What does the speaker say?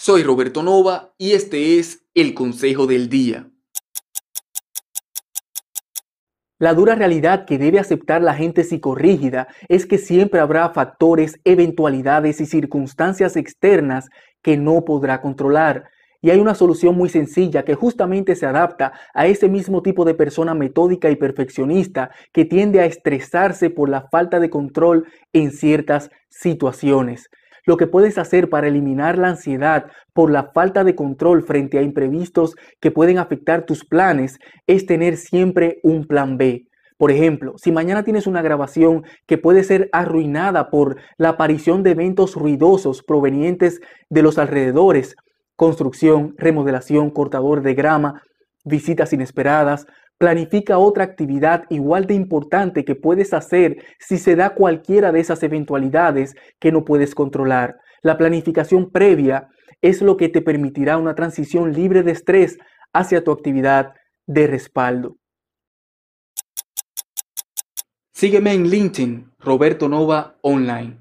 Soy Roberto Nova y este es el Consejo del Día. La dura realidad que debe aceptar la gente psicorrígida es que siempre habrá factores, eventualidades y circunstancias externas que no podrá controlar. Y hay una solución muy sencilla que justamente se adapta a ese mismo tipo de persona metódica y perfeccionista que tiende a estresarse por la falta de control en ciertas situaciones. Lo que puedes hacer para eliminar la ansiedad por la falta de control frente a imprevistos que pueden afectar tus planes es tener siempre un plan B. Por ejemplo, si mañana tienes una grabación que puede ser arruinada por la aparición de eventos ruidosos provenientes de los alrededores, construcción, remodelación, cortador de grama, visitas inesperadas, Planifica otra actividad igual de importante que puedes hacer si se da cualquiera de esas eventualidades que no puedes controlar. La planificación previa es lo que te permitirá una transición libre de estrés hacia tu actividad de respaldo. Sígueme en LinkedIn, Roberto Nova Online.